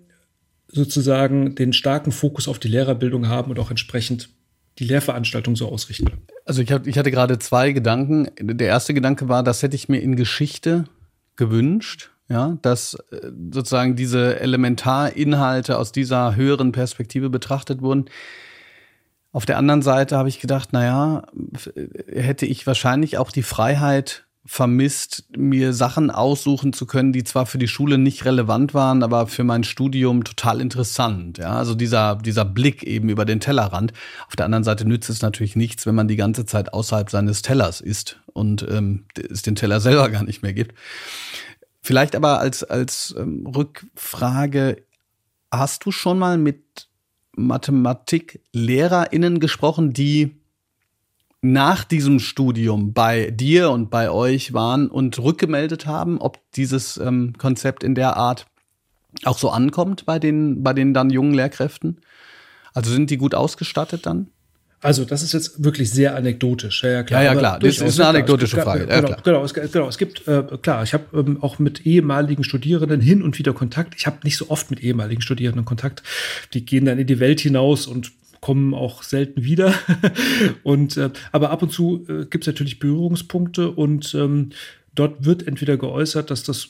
sozusagen den starken Fokus auf die Lehrerbildung haben und auch entsprechend die Lehrveranstaltung so ausrichten. Also ich, hab, ich hatte gerade zwei Gedanken. Der erste Gedanke war, das hätte ich mir in Geschichte gewünscht ja, dass äh, sozusagen diese Elementarinhalte aus dieser höheren Perspektive betrachtet wurden. Auf der anderen Seite habe ich gedacht, naja, hätte ich wahrscheinlich auch die Freiheit vermisst, mir Sachen aussuchen zu können, die zwar für die Schule nicht relevant waren, aber für mein Studium total interessant. Ja, also dieser, dieser Blick eben über den Tellerrand. Auf der anderen Seite nützt es natürlich nichts, wenn man die ganze Zeit außerhalb seines Tellers ist und ähm, es den Teller selber gar nicht mehr gibt. Vielleicht aber als, als ähm, Rückfrage, hast du schon mal mit Mathematik-LehrerInnen gesprochen, die nach diesem Studium bei dir und bei euch waren und rückgemeldet haben, ob dieses ähm, Konzept in der Art auch so ankommt bei den, bei den dann jungen Lehrkräften? Also sind die gut ausgestattet dann? Also, das ist jetzt wirklich sehr anekdotisch. Ja, ja klar. Ja, ja, klar. Das ist eine anekdotische klar, Frage. Genau, ja, genau, es, genau, es gibt, äh, klar, ich habe ähm, auch mit ehemaligen Studierenden hin und wieder Kontakt. Ich habe nicht so oft mit ehemaligen Studierenden Kontakt. Die gehen dann in die Welt hinaus und kommen auch selten wieder. und äh, aber ab und zu äh, gibt es natürlich Berührungspunkte und ähm, dort wird entweder geäußert, dass das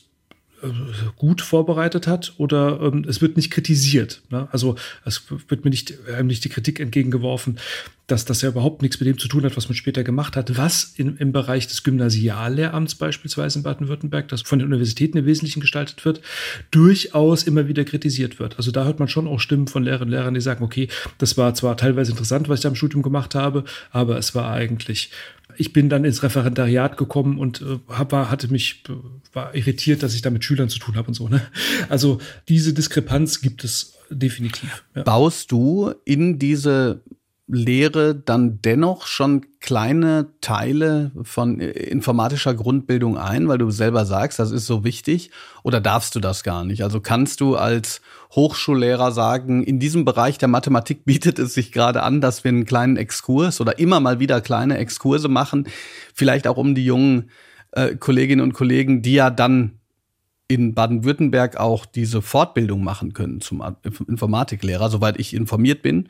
gut vorbereitet hat oder ähm, es wird nicht kritisiert. Ne? Also es wird mir nicht heimlich die Kritik entgegengeworfen, dass das ja überhaupt nichts mit dem zu tun hat, was man später gemacht hat, was in, im Bereich des Gymnasiallehramts beispielsweise in Baden-Württemberg, das von den Universitäten im Wesentlichen gestaltet wird, durchaus immer wieder kritisiert wird. Also da hört man schon auch Stimmen von Lehrerinnen und Lehrern, die sagen, okay, das war zwar teilweise interessant, was ich da im Studium gemacht habe, aber es war eigentlich ich bin dann ins Referendariat gekommen und äh, hab, war, hatte mich war irritiert, dass ich da mit Schülern zu tun habe und so. Ne? Also diese Diskrepanz gibt es definitiv. Ja. Baust du in diese Lehre dann dennoch schon kleine Teile von informatischer Grundbildung ein, weil du selber sagst, das ist so wichtig? Oder darfst du das gar nicht? Also kannst du als Hochschullehrer sagen, in diesem Bereich der Mathematik bietet es sich gerade an, dass wir einen kleinen Exkurs oder immer mal wieder kleine Exkurse machen, vielleicht auch um die jungen äh, Kolleginnen und Kollegen, die ja dann in Baden-Württemberg auch diese Fortbildung machen können zum Informatiklehrer, soweit ich informiert bin,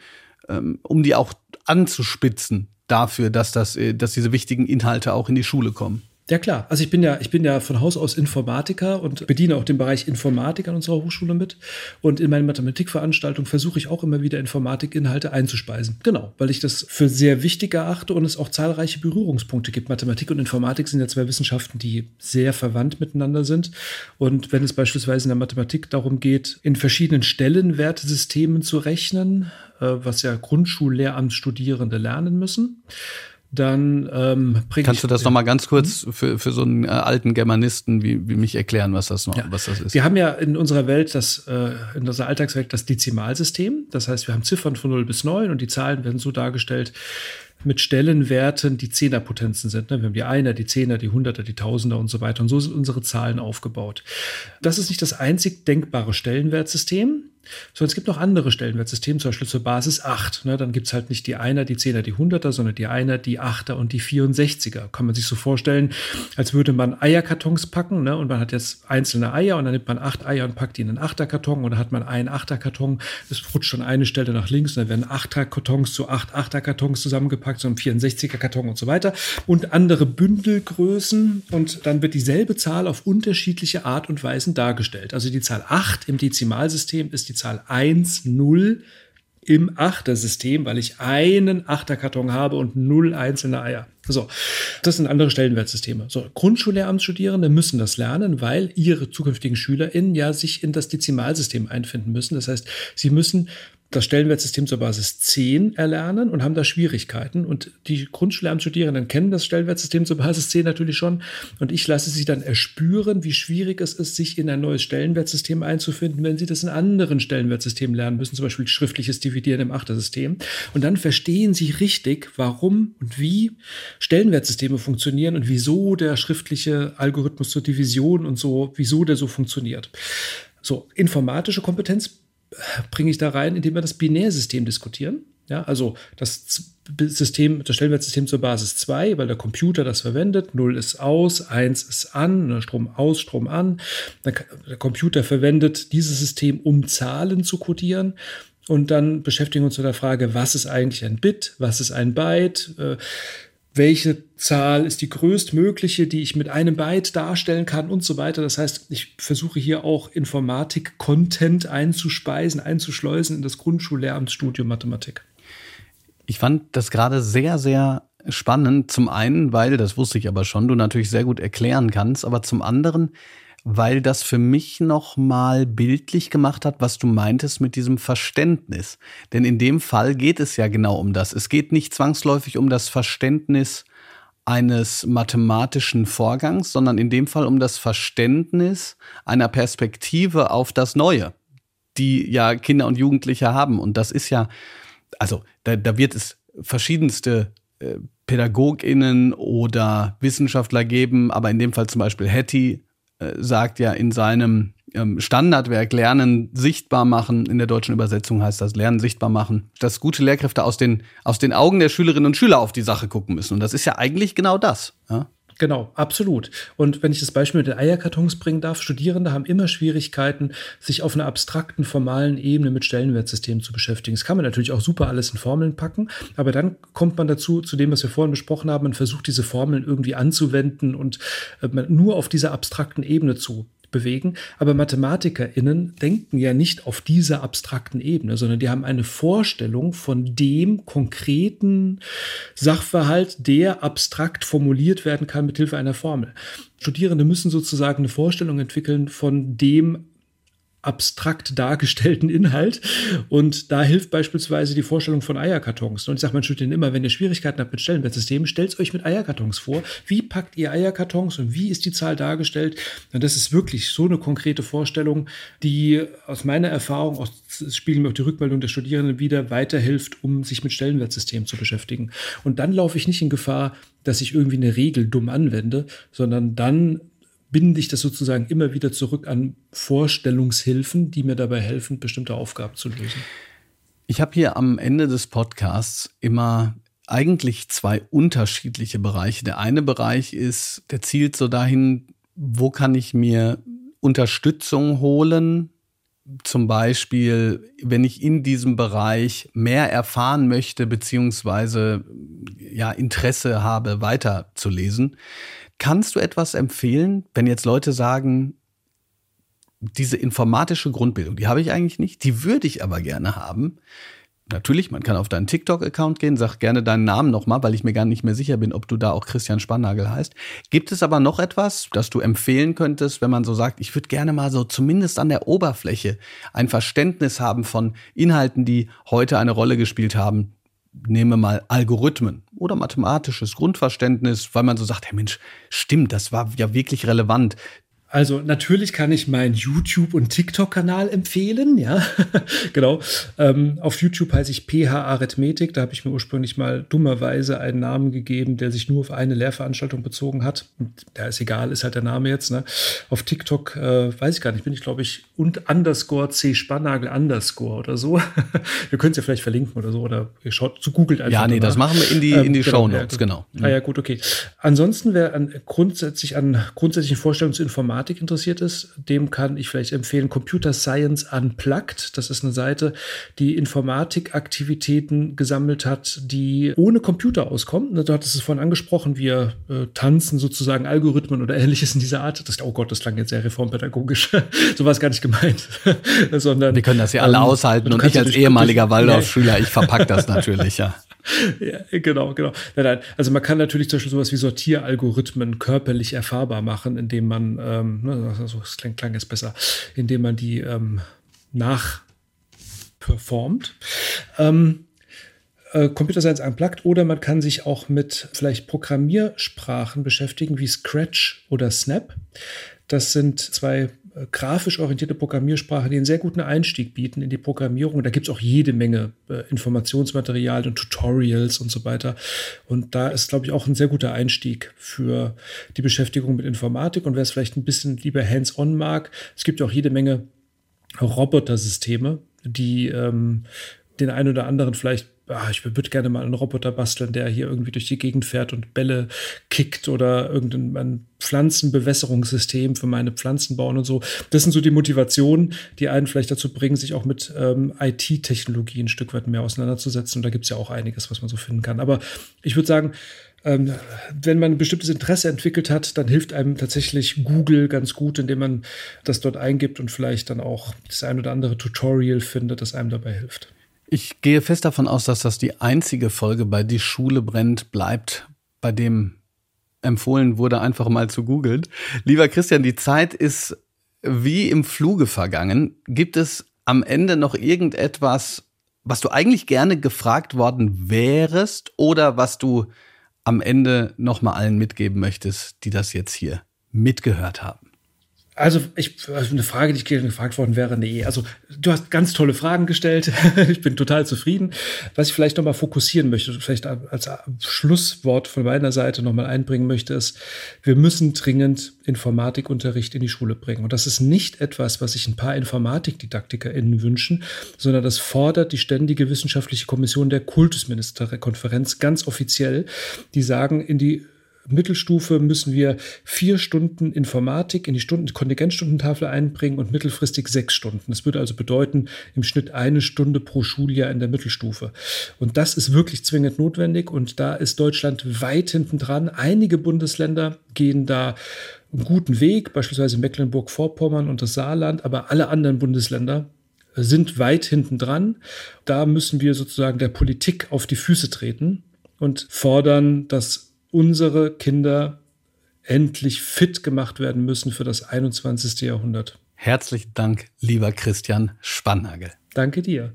um die auch anzuspitzen dafür, dass, das, äh, dass diese wichtigen Inhalte auch in die Schule kommen. Ja klar, also ich bin ja, ich bin ja von Haus aus Informatiker und bediene auch den Bereich Informatik an unserer Hochschule mit. Und in meinen Mathematikveranstaltungen versuche ich auch immer wieder Informatikinhalte einzuspeisen. Genau, weil ich das für sehr wichtig erachte und es auch zahlreiche Berührungspunkte gibt. Mathematik und Informatik sind ja zwei Wissenschaften, die sehr verwandt miteinander sind. Und wenn es beispielsweise in der Mathematik darum geht, in verschiedenen Stellenwertesystemen zu rechnen, äh, was ja Grundschullehramtsstudierende lernen müssen, dann ähm, bringe Kannst du das nochmal ganz kurz für, für so einen äh, alten Germanisten wie, wie mich erklären, was das noch, ja. was das ist? Wir haben ja in unserer Welt das, äh, in unserer Alltagswelt das Dezimalsystem. Das heißt, wir haben Ziffern von 0 bis 9 und die Zahlen werden so dargestellt mit Stellenwerten, die Zehnerpotenzen sind. Ne? Wir haben die Einer, die Zehner, die Hunderter, die Tausender und so weiter. Und so sind unsere Zahlen aufgebaut. Das ist nicht das einzig denkbare Stellenwertsystem. So, es gibt noch andere Stellenwertsysteme, zum Beispiel zur Basis 8. Ne? Dann gibt es halt nicht die Einer, die Zehner, die Hunderter, sondern die Einer, die Achter und die 64er. Kann man sich so vorstellen, als würde man Eierkartons packen ne? und man hat jetzt einzelne Eier und dann nimmt man acht Eier und packt die in einen Achterkarton dann hat man einen Achterkarton. Es rutscht schon eine Stelle nach links und dann werden Achterkartons zu acht Achterkartons zusammengepackt, so ein 64er Karton und so weiter. Und andere Bündelgrößen und dann wird dieselbe Zahl auf unterschiedliche Art und Weisen dargestellt. Also die Zahl 8 im Dezimalsystem ist die die Zahl 1, 0 im Achtersystem, weil ich einen Achterkarton habe und null einzelne Eier. So, das sind andere Stellenwertsysteme. So, Grundschullehramtsstudierende müssen das lernen, weil ihre zukünftigen SchülerInnen ja sich in das Dezimalsystem einfinden müssen. Das heißt, sie müssen das Stellenwertsystem zur Basis 10 erlernen und haben da Schwierigkeiten. Und die Grundschullehramtsstudierenden kennen das Stellenwertsystem zur Basis 10 natürlich schon. Und ich lasse sie dann erspüren, wie schwierig es ist, sich in ein neues Stellenwertsystem einzufinden, wenn sie das in anderen Stellenwertsystemen lernen müssen, zum Beispiel schriftliches Dividieren im Achtersystem. Und dann verstehen sie richtig, warum und wie Stellenwertsysteme funktionieren und wieso der schriftliche Algorithmus zur Division und so, wieso der so funktioniert. So, informatische Kompetenz bringe ich da rein, indem wir das Binärsystem diskutieren. Ja, also das System, das Stellenwertsystem zur Basis 2, weil der Computer das verwendet. 0 ist aus, 1 ist an, ne, Strom aus, Strom an. Der Computer verwendet dieses System, um Zahlen zu codieren. Und dann beschäftigen wir uns mit der Frage, was ist eigentlich ein Bit, was ist ein Byte, äh, welche Zahl ist die größtmögliche, die ich mit einem Byte darstellen kann und so weiter. Das heißt, ich versuche hier auch Informatik-Content einzuspeisen, einzuschleusen in das Grundschullehramtsstudium Mathematik. Ich fand das gerade sehr, sehr spannend. Zum einen, weil, das wusste ich aber schon, du natürlich sehr gut erklären kannst, aber zum anderen, weil das für mich nochmal bildlich gemacht hat, was du meintest mit diesem Verständnis. Denn in dem Fall geht es ja genau um das. Es geht nicht zwangsläufig um das Verständnis eines mathematischen Vorgangs, sondern in dem Fall um das Verständnis einer Perspektive auf das Neue, die ja Kinder und Jugendliche haben. Und das ist ja, also da, da wird es verschiedenste äh, PädagogInnen oder Wissenschaftler geben, aber in dem Fall zum Beispiel Hattie sagt ja in seinem ähm, Standardwerk Lernen sichtbar machen, in der deutschen Übersetzung heißt das Lernen sichtbar machen, dass gute Lehrkräfte aus den, aus den Augen der Schülerinnen und Schüler auf die Sache gucken müssen. Und das ist ja eigentlich genau das. Ja? Genau, absolut. Und wenn ich das Beispiel mit den Eierkartons bringen darf, Studierende haben immer Schwierigkeiten, sich auf einer abstrakten, formalen Ebene mit Stellenwertsystemen zu beschäftigen. Das kann man natürlich auch super alles in Formeln packen, aber dann kommt man dazu, zu dem, was wir vorhin besprochen haben, man versucht diese Formeln irgendwie anzuwenden und äh, nur auf dieser abstrakten Ebene zu bewegen. Aber MathematikerInnen denken ja nicht auf dieser abstrakten Ebene, sondern die haben eine Vorstellung von dem konkreten Sachverhalt, der abstrakt formuliert werden kann mit Hilfe einer Formel. Studierende müssen sozusagen eine Vorstellung entwickeln von dem abstrakt dargestellten Inhalt. Und da hilft beispielsweise die Vorstellung von Eierkartons. Und ich sage meinen Studierenden immer, wenn ihr Schwierigkeiten habt mit Stellenwertsystemen, stellt euch mit Eierkartons vor. Wie packt ihr Eierkartons und wie ist die Zahl dargestellt? Und das ist wirklich so eine konkrete Vorstellung, die aus meiner Erfahrung, aus spiegeln mir auch die Rückmeldung der Studierenden wieder, weiterhilft, um sich mit Stellenwertsystemen zu beschäftigen. Und dann laufe ich nicht in Gefahr, dass ich irgendwie eine Regel dumm anwende, sondern dann binde ich das sozusagen immer wieder zurück an Vorstellungshilfen, die mir dabei helfen, bestimmte Aufgaben zu lösen. Ich habe hier am Ende des Podcasts immer eigentlich zwei unterschiedliche Bereiche. Der eine Bereich ist, der zielt so dahin, wo kann ich mir Unterstützung holen? Zum Beispiel, wenn ich in diesem Bereich mehr erfahren möchte, beziehungsweise ja, Interesse habe, weiterzulesen. Kannst du etwas empfehlen, wenn jetzt Leute sagen, diese informatische Grundbildung, die habe ich eigentlich nicht, die würde ich aber gerne haben. Natürlich, man kann auf deinen TikTok-Account gehen, sag gerne deinen Namen nochmal, weil ich mir gar nicht mehr sicher bin, ob du da auch Christian Spannagel heißt. Gibt es aber noch etwas, das du empfehlen könntest, wenn man so sagt, ich würde gerne mal so zumindest an der Oberfläche ein Verständnis haben von Inhalten, die heute eine Rolle gespielt haben, nehme mal Algorithmen oder mathematisches Grundverständnis, weil man so sagt, hey Mensch, stimmt, das war ja wirklich relevant. Also natürlich kann ich meinen YouTube- und TikTok-Kanal empfehlen, ja. genau. Ähm, auf YouTube heiße ich PH Arithmetik. Da habe ich mir ursprünglich mal dummerweise einen Namen gegeben, der sich nur auf eine Lehrveranstaltung bezogen hat. Da ist egal, ist halt der Name jetzt. Ne? Auf TikTok äh, weiß ich gar nicht, bin ich glaube ich und underscore C Spannagel underscore oder so. wir können es ja vielleicht verlinken oder so oder ihr schaut zu googelt einfach. Ja, nee, das machen wir in die, in die ähm, Show Notes, genau. genau. Ah ja, gut, okay. Ansonsten wäre an, grundsätzlich an grundsätzlichen zu Informatik interessiert ist, dem kann ich vielleicht empfehlen Computer Science Unplugged. Das ist eine Seite, die Informatikaktivitäten gesammelt hat, die ohne Computer auskommen. Du hattest es vorhin angesprochen, wir äh, tanzen sozusagen Algorithmen oder ähnliches in dieser Art. Das, oh Gott, das klang jetzt sehr reformpädagogisch. so war es gar nicht gemeint. Sondern, wir können das ja alle ähm, aushalten und ich als ehemaliger Waldorfschüler, ich verpacke das natürlich, ja. ja, genau, genau. Nein, nein. Also man kann natürlich zum Beispiel sowas wie Sortieralgorithmen körperlich erfahrbar machen, indem man, ähm, also das klang, klang jetzt besser, indem man die ähm, nachperformt. Ähm, äh, Computer Science Unplugged oder man kann sich auch mit vielleicht Programmiersprachen beschäftigen wie Scratch oder Snap. Das sind zwei grafisch orientierte Programmiersprachen, die einen sehr guten Einstieg bieten in die Programmierung. Da gibt es auch jede Menge äh, Informationsmaterial und Tutorials und so weiter. Und da ist, glaube ich, auch ein sehr guter Einstieg für die Beschäftigung mit Informatik. Und wer es vielleicht ein bisschen lieber hands-on mag, es gibt ja auch jede Menge Robotersysteme, die ähm, den einen oder anderen vielleicht ah, ich würde gerne mal einen Roboter basteln, der hier irgendwie durch die Gegend fährt und Bälle kickt oder irgendein Pflanzenbewässerungssystem für meine Pflanzen bauen und so. Das sind so die Motivationen, die einen vielleicht dazu bringen, sich auch mit ähm, IT-Technologie ein Stück weit mehr auseinanderzusetzen. Und da gibt es ja auch einiges, was man so finden kann. Aber ich würde sagen, ähm, wenn man ein bestimmtes Interesse entwickelt hat, dann hilft einem tatsächlich Google ganz gut, indem man das dort eingibt und vielleicht dann auch das ein oder andere Tutorial findet, das einem dabei hilft. Ich gehe fest davon aus, dass das die einzige Folge bei Die Schule brennt bleibt, bei dem empfohlen wurde, einfach mal zu googeln. Lieber Christian, die Zeit ist wie im Fluge vergangen. Gibt es am Ende noch irgendetwas, was du eigentlich gerne gefragt worden wärst oder was du am Ende nochmal allen mitgeben möchtest, die das jetzt hier mitgehört haben? Also, ich, also eine Frage, die ich gefragt worden wäre, nee, also du hast ganz tolle Fragen gestellt. ich bin total zufrieden. Was ich vielleicht nochmal fokussieren möchte, vielleicht als Schlusswort von meiner Seite nochmal einbringen möchte, ist, wir müssen dringend Informatikunterricht in die Schule bringen. Und das ist nicht etwas, was sich ein paar InformatikdidaktikerInnen wünschen, sondern das fordert die ständige wissenschaftliche Kommission der Kultusministerkonferenz ganz offiziell. Die sagen, in die Mittelstufe müssen wir vier Stunden Informatik in die Stunden, Kontingentstundentafel einbringen und mittelfristig sechs Stunden. Das würde also bedeuten, im Schnitt eine Stunde pro Schuljahr in der Mittelstufe. Und das ist wirklich zwingend notwendig und da ist Deutschland weit hinten dran. Einige Bundesländer gehen da einen guten Weg, beispielsweise Mecklenburg-Vorpommern und das Saarland, aber alle anderen Bundesländer sind weit hinten dran. Da müssen wir sozusagen der Politik auf die Füße treten und fordern, dass unsere Kinder endlich fit gemacht werden müssen für das 21. Jahrhundert. Herzlichen Dank, lieber Christian Spannagel. Danke dir.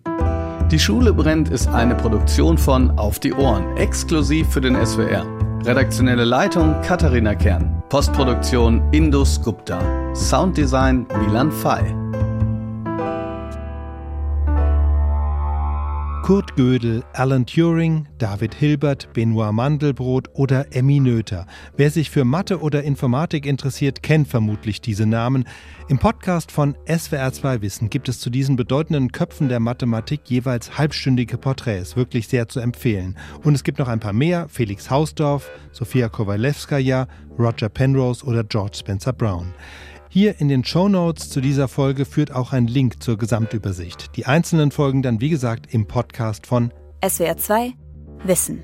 Die Schule brennt ist eine Produktion von Auf die Ohren, exklusiv für den SWR. Redaktionelle Leitung Katharina Kern. Postproduktion Indus Gupta. Sounddesign Milan Fay. Kurt Gödel, Alan Turing, David Hilbert, Benoit Mandelbrot oder Emmy Noether. Wer sich für Mathe oder Informatik interessiert, kennt vermutlich diese Namen. Im Podcast von SWR2 Wissen gibt es zu diesen bedeutenden Köpfen der Mathematik jeweils halbstündige Porträts, wirklich sehr zu empfehlen. Und es gibt noch ein paar mehr, Felix Hausdorf, Sofia Kowalewskaja, Roger Penrose oder George Spencer Brown. Hier in den Show Notes zu dieser Folge führt auch ein Link zur Gesamtübersicht. Die einzelnen Folgen dann, wie gesagt, im Podcast von SWR2 Wissen.